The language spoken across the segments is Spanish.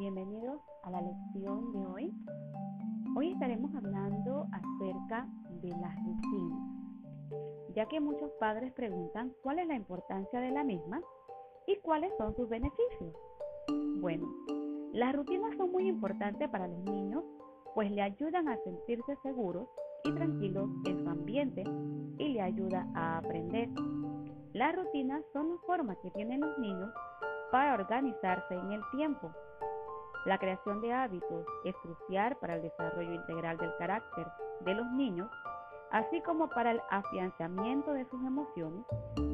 Bienvenidos a la lección de hoy. Hoy estaremos hablando acerca de las rutinas, ya que muchos padres preguntan cuál es la importancia de la misma y cuáles son sus beneficios. Bueno, las rutinas son muy importantes para los niños, pues le ayudan a sentirse seguros y tranquilos en su ambiente y le ayuda a aprender. Las rutinas son las formas que tienen los niños para organizarse en el tiempo. La creación de hábitos es crucial para el desarrollo integral del carácter de los niños, así como para el afianzamiento de sus emociones,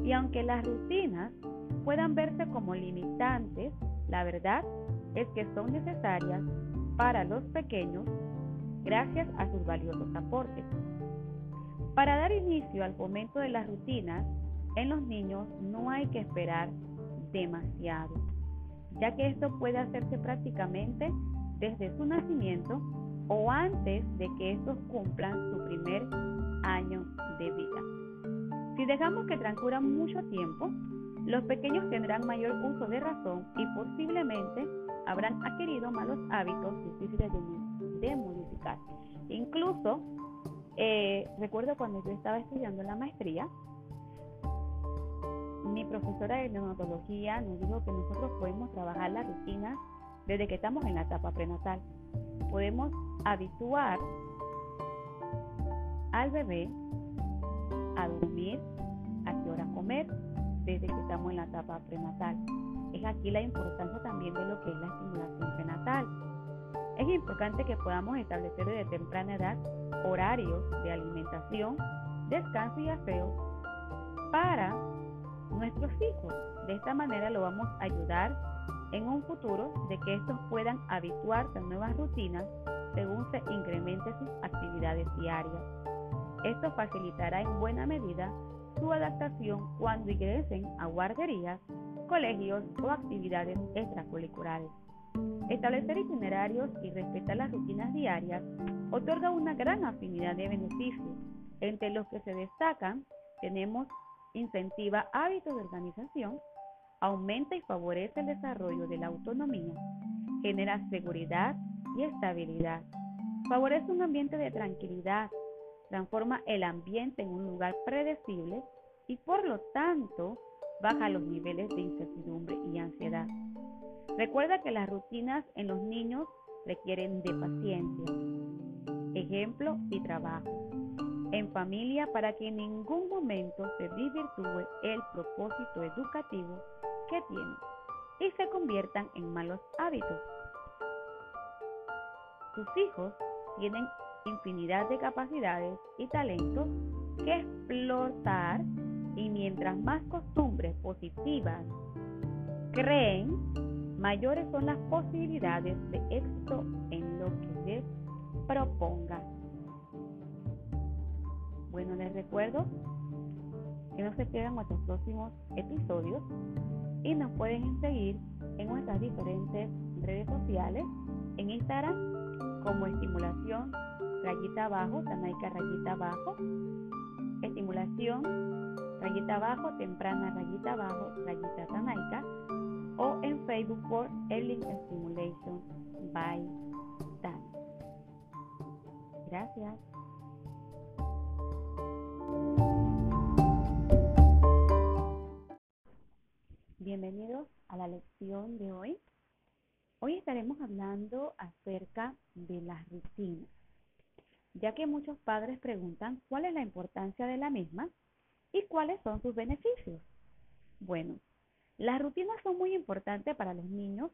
y aunque las rutinas puedan verse como limitantes, la verdad es que son necesarias para los pequeños gracias a sus valiosos aportes. Para dar inicio al fomento de las rutinas en los niños no hay que esperar demasiado, ya que esto puede hacerse prácticamente desde su nacimiento o antes de que estos cumplan su primer año de vida. Si dejamos que transcurra mucho tiempo, los pequeños tendrán mayor uso de razón y posiblemente habrán adquirido malos hábitos difíciles de, modificar. Incluso, eh, recuerdo cuando yo estaba estudiando la maestría, mi profesora de neonatología nos dijo que nosotros podemos trabajar la rutina desde que estamos en la etapa prenatal. Podemos habituar al bebé a dormir, a qué hora comer, desde que estamos en la etapa prenatal. Es aquí la importancia también de lo que es la estimulación prenatal. Es importante que podamos establecer desde temprana edad horarios de alimentación, descanso y aseo para nuestros hijos. De esta manera lo vamos a ayudar en un futuro de que estos puedan habituarse a nuevas rutinas según se incrementen sus actividades diarias. Esto facilitará en buena medida su adaptación cuando ingresen a guarderías, colegios o actividades extracurriculares. Establecer itinerarios y respetar las rutinas diarias otorga una gran afinidad de beneficios. Entre los que se destacan tenemos incentiva hábitos de organización, aumenta y favorece el desarrollo de la autonomía, genera seguridad y estabilidad, favorece un ambiente de tranquilidad, transforma el ambiente en un lugar predecible y por lo tanto baja los niveles de incertidumbre y ansiedad. Recuerda que las rutinas en los niños requieren de paciencia, ejemplo y trabajo en familia para que en ningún momento se desvirtúe el propósito educativo que tienen y se conviertan en malos hábitos. Tus hijos tienen infinidad de capacidades y talentos que explotar y mientras más costumbres positivas creen, mayores son las posibilidades de éxito en lo que les proponga. Bueno, les recuerdo que no se pierdan nuestros próximos episodios y nos pueden seguir en nuestras diferentes redes sociales, en Instagram como estimulación rayita abajo, Tanaika rayita abajo, estimulación rayita abajo, temprana rayita abajo, rayita Tanaika, o en Facebook por Early Stimulation by Tan. Gracias. Bienvenidos a la lección de hoy. Hoy estaremos hablando acerca de las rutinas ya que muchos padres preguntan cuál es la importancia de la misma y cuáles son sus beneficios. Bueno, las rutinas son muy importantes para los niños,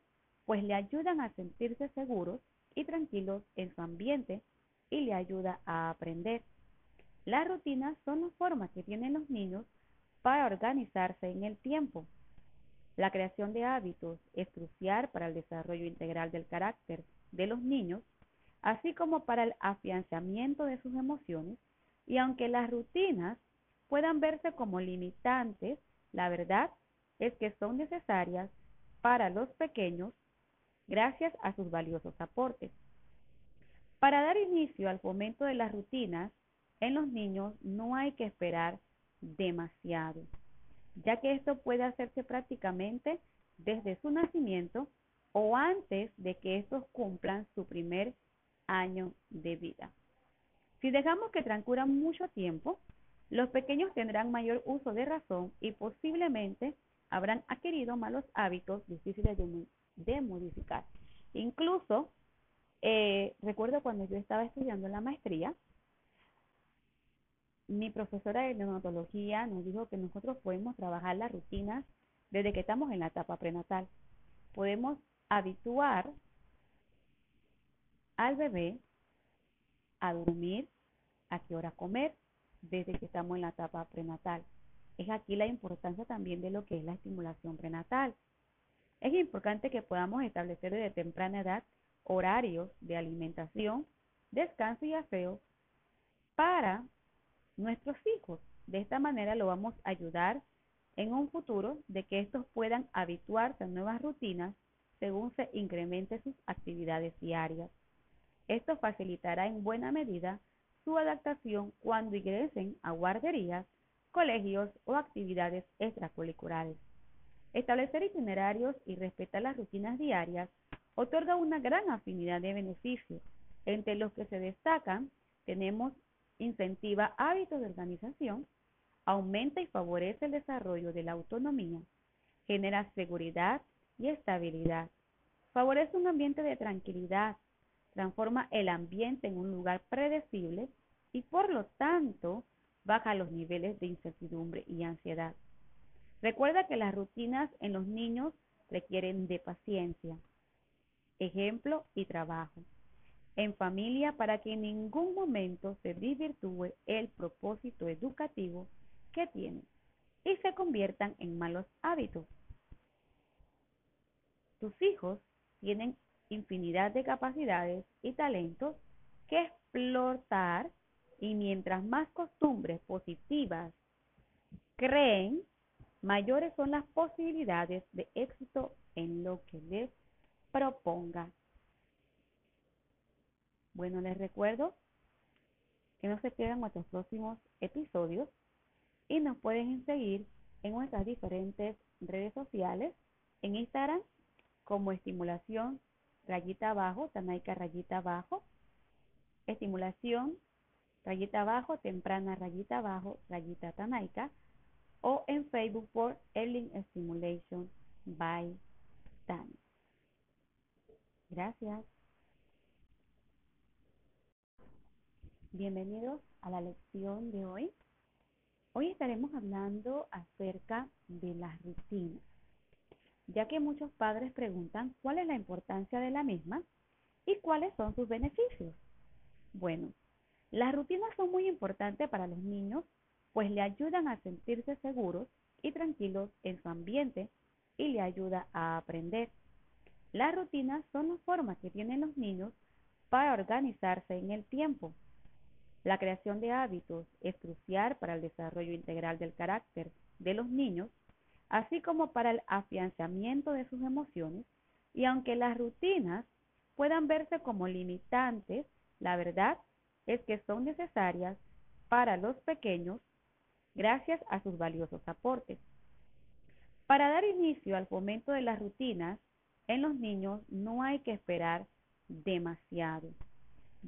pues le ayudan a sentirse seguros y tranquilos en su ambiente y le ayuda a aprender. Las rutinas son las formas que tienen los niños para organizarse en el tiempo. La creación de hábitos es crucial para el desarrollo integral del carácter de los niños así como para el afianzamiento de sus emociones, y aunque las rutinas puedan verse como limitantes, la verdad es que son necesarias para los pequeños gracias a sus valiosos aportes. Para dar inicio al fomento de las rutinas en los niños no hay que esperar demasiado, ya que esto puede hacerse prácticamente desde su nacimiento o antes de que estos cumplan su primer año de vida. Si dejamos que transcurra mucho tiempo, los pequeños tendrán mayor uso de razón y posiblemente habrán adquirido malos hábitos difíciles de, modificar. Incluso, eh, recuerdo cuando yo estaba estudiando la maestría, mi profesora de neonatología nos dijo que nosotros podemos trabajar las rutinas desde que estamos en la etapa prenatal. Podemos habituar al bebé a dormir, a qué hora comer, desde que estamos en la etapa prenatal. Es aquí la importancia también de lo que es la estimulación prenatal. Es importante que podamos establecer desde temprana edad horarios de alimentación, descanso y aseo para nuestros hijos. De esta manera lo vamos a ayudar en un futuro de que estos puedan habituarse a nuevas rutinas según se incremente sus actividades diarias. Esto facilitará en buena medida su adaptación cuando ingresen a guarderías, colegios o actividades extracurriculares. Establecer itinerarios y respetar las rutinas diarias otorga una gran afinidad de beneficios. Entre los que se destacan tenemos incentiva hábitos de organización, aumenta y favorece el desarrollo de la autonomía, genera seguridad y estabilidad, favorece un ambiente de tranquilidad, transforma el ambiente en un lugar predecible y por lo tanto baja los niveles de incertidumbre y ansiedad. Recuerda que las rutinas en los niños requieren de paciencia, ejemplo y trabajo en familia para que en ningún momento se desvirtúe el propósito educativo que tienen y se conviertan en malos hábitos. Tus hijos tienen infinidad de capacidades y talentos que explotar y mientras más costumbres positivas creen, mayores son las posibilidades de éxito en lo que les proponga. Bueno, les recuerdo que no se pierdan nuestros próximos episodios y nos pueden seguir en nuestras diferentes redes sociales, en Instagram como estimulación rayita abajo, Tanaika rayita abajo, estimulación rayita abajo, temprana rayita abajo, rayita Tanaika, o en Facebook por Erling Stimulation by Tan. Gracias. Bienvenidos a la lección de hoy. Hoy estaremos hablando acerca de las rutinas, ya que muchos padres preguntan cuál es la importancia de la misma y cuáles son sus beneficios. Bueno, las rutinas son muy importantes para los niños, pues le ayudan a sentirse seguros y tranquilos en su ambiente y le ayuda a aprender. Las rutinas son las formas que tienen los niños para organizarse en el tiempo la creación de hábitos es crucial para el desarrollo integral del carácter de los niños, así como para el afianzamiento de sus emociones, y aunque las rutinas puedan verse como limitantes, la verdad es que son necesarias para los pequeños gracias a sus valiosos aportes. Para dar inicio al fomento de las rutinas en los niños no hay que esperar demasiado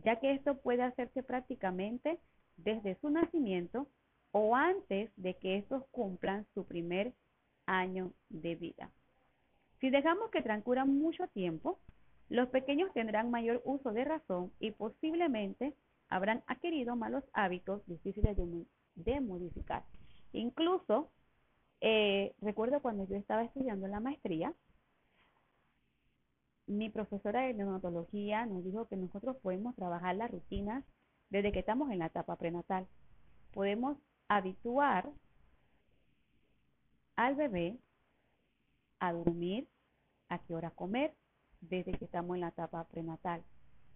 ya que esto puede hacerse prácticamente desde su nacimiento o antes de que estos cumplan su primer año de vida. Si dejamos que transcurra mucho tiempo, los pequeños tendrán mayor uso de razón y posiblemente habrán adquirido malos hábitos difíciles de, modificar. Incluso, eh, recuerdo cuando yo estaba estudiando la maestría, mi profesora de neonatología nos dijo que nosotros podemos trabajar las rutinas desde que estamos en la etapa prenatal. Podemos habituar al bebé a dormir, a qué hora comer, desde que estamos en la etapa prenatal.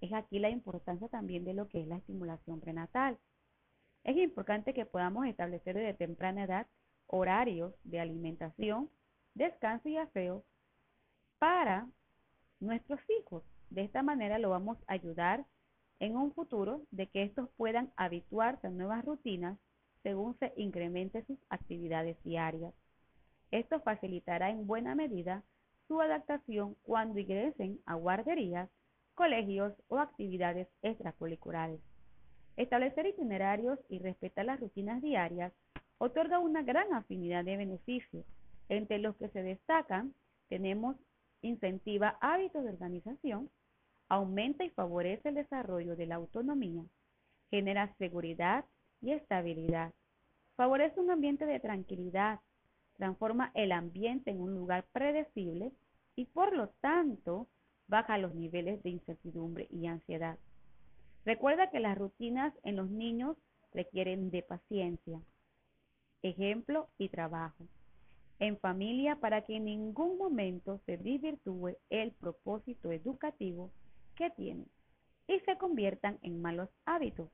Es aquí la importancia también de lo que es la estimulación prenatal. Es importante que podamos establecer desde temprana edad horarios de alimentación, descanso y aseo para nuestros hijos. De esta manera lo vamos a ayudar en un futuro de que estos puedan habituarse a nuevas rutinas según se incremente sus actividades diarias. Esto facilitará en buena medida su adaptación cuando ingresen a guarderías, colegios o actividades extracurriculares. Establecer itinerarios y respetar las rutinas diarias otorga una gran afinidad de beneficios, entre los que se destacan tenemos incentiva hábitos de organización, aumenta y favorece el desarrollo de la autonomía, genera seguridad y estabilidad, favorece un ambiente de tranquilidad, transforma el ambiente en un lugar predecible y por lo tanto baja los niveles de incertidumbre y ansiedad. Recuerda que las rutinas en los niños requieren de paciencia, ejemplo y trabajo en familia para que en ningún momento se desvirtúe el propósito educativo que tienen y se conviertan en malos hábitos.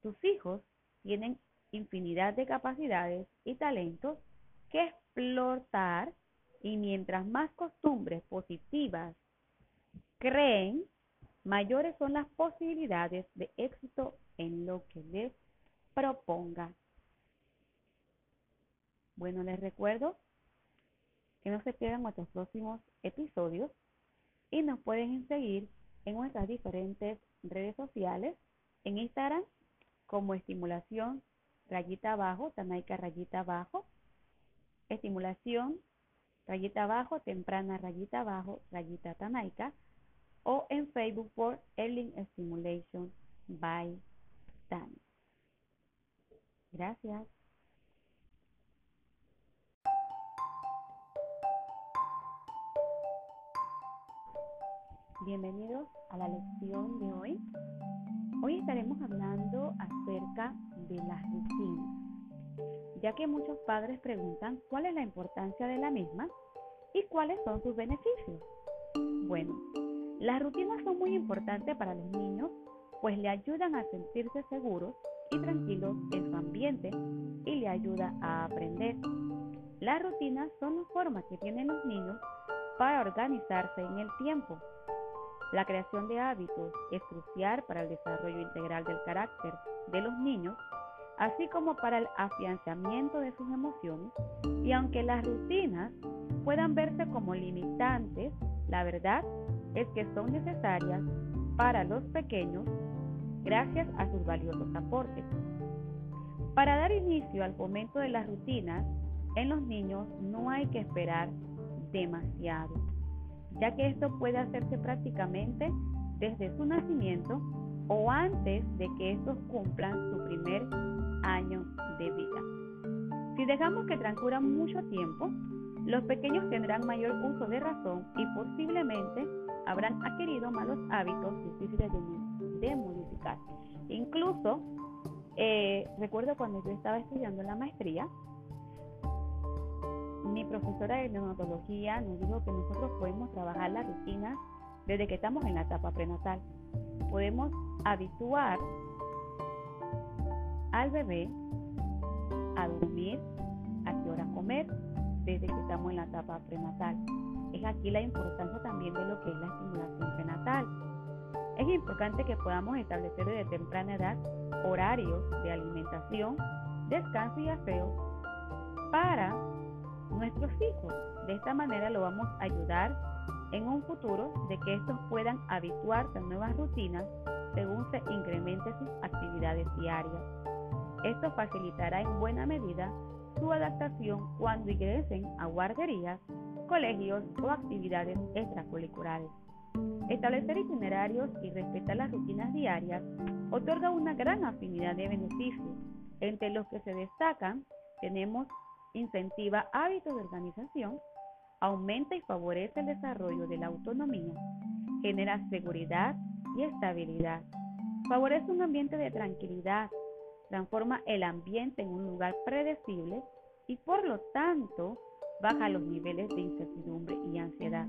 Tus hijos tienen infinidad de capacidades y talentos que explotar y mientras más costumbres positivas creen, mayores son las posibilidades de éxito en lo que les proponga. Bueno, les recuerdo que no se pierdan nuestros próximos episodios y nos pueden seguir en nuestras diferentes redes sociales, en Instagram como estimulación rayita abajo, Tanaika rayita abajo, estimulación rayita abajo, temprana rayita abajo, rayita Tanaika, o en Facebook por Erling Stimulation by Tan. Gracias. Bienvenidos a la lección de hoy. Hoy estaremos hablando acerca de las rutinas, ya que muchos padres preguntan cuál es la importancia de la misma y cuáles son sus beneficios. Bueno, las rutinas son muy importantes para los niños, pues le ayudan a sentirse seguros y tranquilos en su ambiente y le ayuda a aprender. Las rutinas son la forma que tienen los niños para organizarse en el tiempo la creación de hábitos es crucial para el desarrollo integral del carácter de los niños, así como para el afianzamiento de sus emociones, y aunque las rutinas puedan verse como limitantes, la verdad es que son necesarias para los pequeños gracias a sus valiosos aportes. Para dar inicio al fomento de las rutinas en los niños no hay que esperar demasiado ya que esto puede hacerse prácticamente desde su nacimiento o antes de que estos cumplan su primer año de vida. Si dejamos que transcurra mucho tiempo, los pequeños tendrán mayor uso de razón y posiblemente habrán adquirido malos hábitos difíciles de, modificar. Incluso, eh, recuerdo cuando yo estaba estudiando la maestría, mi profesora de neonatología nos dijo que nosotros podemos trabajar la rutina desde que estamos en la etapa prenatal. Podemos habituar al bebé a dormir, a qué hora comer, desde que estamos en la etapa prenatal. Es aquí la importancia también de lo que es la estimulación prenatal. Es importante que podamos establecer desde temprana edad horarios de alimentación, descanso y aseo para nuestros hijos. De esta manera lo vamos a ayudar en un futuro de que estos puedan habituarse a nuevas rutinas según se incrementen sus actividades diarias. Esto facilitará en buena medida su adaptación cuando ingresen a guarderías, colegios o actividades extracurriculares. Establecer itinerarios y respetar las rutinas diarias otorga una gran afinidad de beneficios, entre los que se destacan tenemos incentiva hábitos de organización, aumenta y favorece el desarrollo de la autonomía, genera seguridad y estabilidad, favorece un ambiente de tranquilidad, transforma el ambiente en un lugar predecible y por lo tanto baja los niveles de incertidumbre y ansiedad.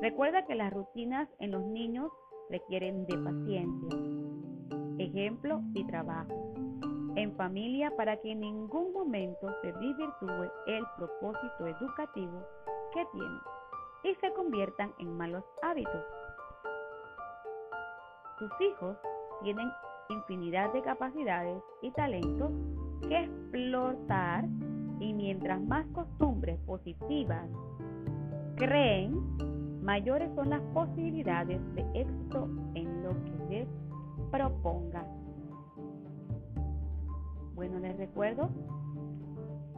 Recuerda que las rutinas en los niños requieren de paciencia, ejemplo y trabajo en familia para que en ningún momento se desvirtúe el propósito educativo que tienen y se conviertan en malos hábitos. Tus hijos tienen infinidad de capacidades y talentos que explotar y mientras más costumbres positivas creen, mayores son las posibilidades de éxito en lo que les proponga. Recuerdo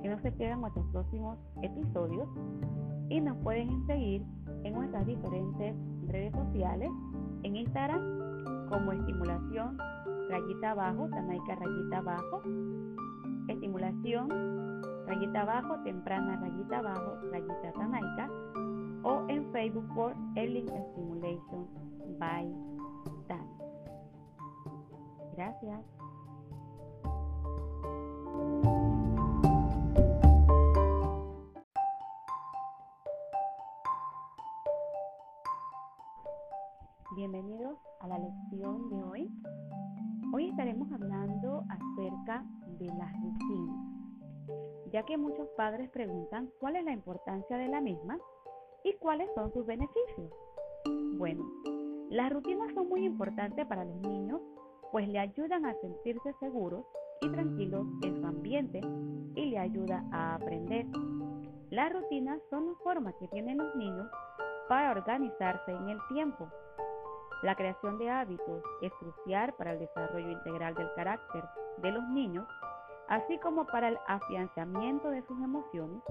que no se pierdan nuestros próximos episodios y nos pueden seguir en nuestras diferentes redes sociales, en Instagram como estimulación rayita abajo, Tanaika rayita abajo, estimulación rayita abajo, temprana rayita abajo, rayita Tanaika o en Facebook por Early Stimulation by Dan. Gracias. Bienvenidos a la lección de hoy. Hoy estaremos hablando acerca de las rutinas, ya que muchos padres preguntan cuál es la importancia de la misma y cuáles son sus beneficios. Bueno, las rutinas son muy importantes para los niños, pues le ayudan a sentirse seguros y tranquilos en su ambiente y le ayuda a aprender. Las rutinas son la forma que tienen los niños para organizarse en el tiempo la creación de hábitos es crucial para el desarrollo integral del carácter de los niños, así como para el afianzamiento de sus emociones,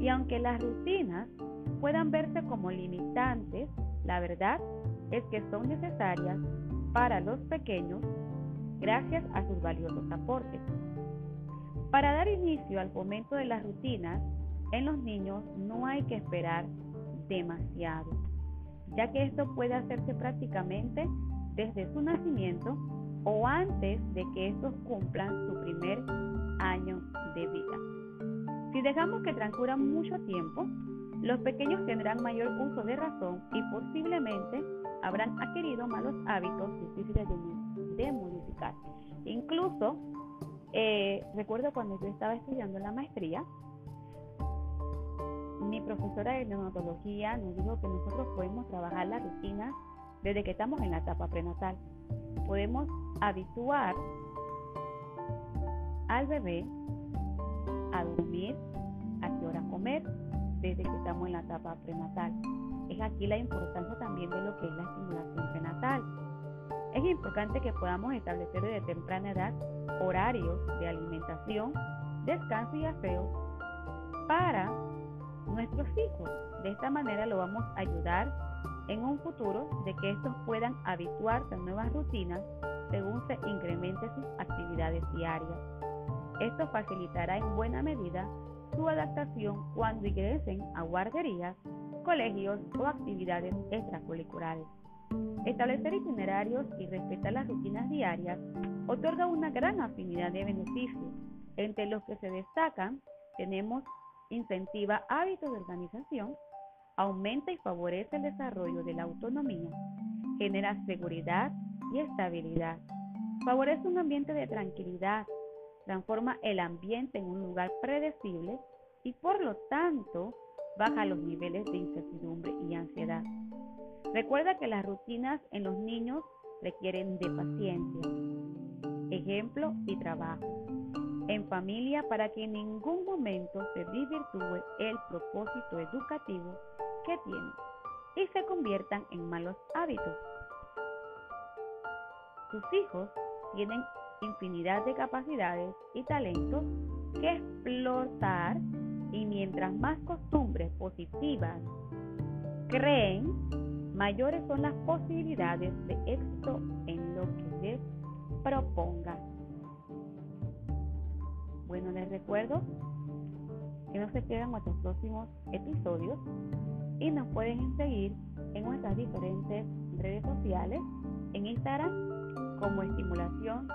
y aunque las rutinas puedan verse como limitantes, la verdad es que son necesarias para los pequeños gracias a sus valiosos aportes. Para dar inicio al fomento de las rutinas en los niños no hay que esperar demasiado ya que esto puede hacerse prácticamente desde su nacimiento o antes de que estos cumplan su primer año de vida. Si dejamos que transcurra mucho tiempo, los pequeños tendrán mayor uso de razón y posiblemente habrán adquirido malos hábitos difíciles de, modificar. Incluso, eh, recuerdo cuando yo estaba estudiando la maestría, mi profesora de neonatología nos dijo que nosotros podemos trabajar la rutina desde que estamos en la etapa prenatal. Podemos habituar al bebé a dormir, a qué hora comer, desde que estamos en la etapa prenatal. Es aquí la importancia también de lo que es la estimulación prenatal. Es importante que podamos establecer desde temprana edad horarios de alimentación, descanso y aseo para nuestros hijos. De esta manera lo vamos a ayudar en un futuro de que estos puedan habituarse a nuevas rutinas según se incrementen sus actividades diarias. Esto facilitará en buena medida su adaptación cuando ingresen a guarderías, colegios o actividades extracurriculares. Establecer itinerarios y respetar las rutinas diarias otorga una gran afinidad de beneficios, entre los que se destacan tenemos incentiva hábitos de organización, aumenta y favorece el desarrollo de la autonomía, genera seguridad y estabilidad, favorece un ambiente de tranquilidad, transforma el ambiente en un lugar predecible y por lo tanto baja los niveles de incertidumbre y ansiedad. Recuerda que las rutinas en los niños requieren de paciencia, ejemplo y trabajo en familia para que en ningún momento se desvirtúe el propósito educativo que tienen y se conviertan en malos hábitos. Sus hijos tienen infinidad de capacidades y talentos que explotar y mientras más costumbres positivas creen, mayores son las posibilidades de éxito en lo que les propongan. Les recuerdo que no se pierdan nuestros próximos episodios y nos pueden seguir en nuestras diferentes redes sociales, en Instagram como estimulación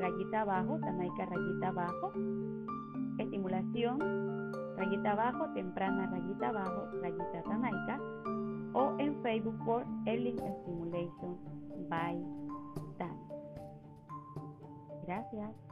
rayita abajo, Tanaika rayita abajo, estimulación rayita abajo, temprana rayita abajo, rayita Tanaika o en Facebook por Early Stimulation by Dan. Gracias.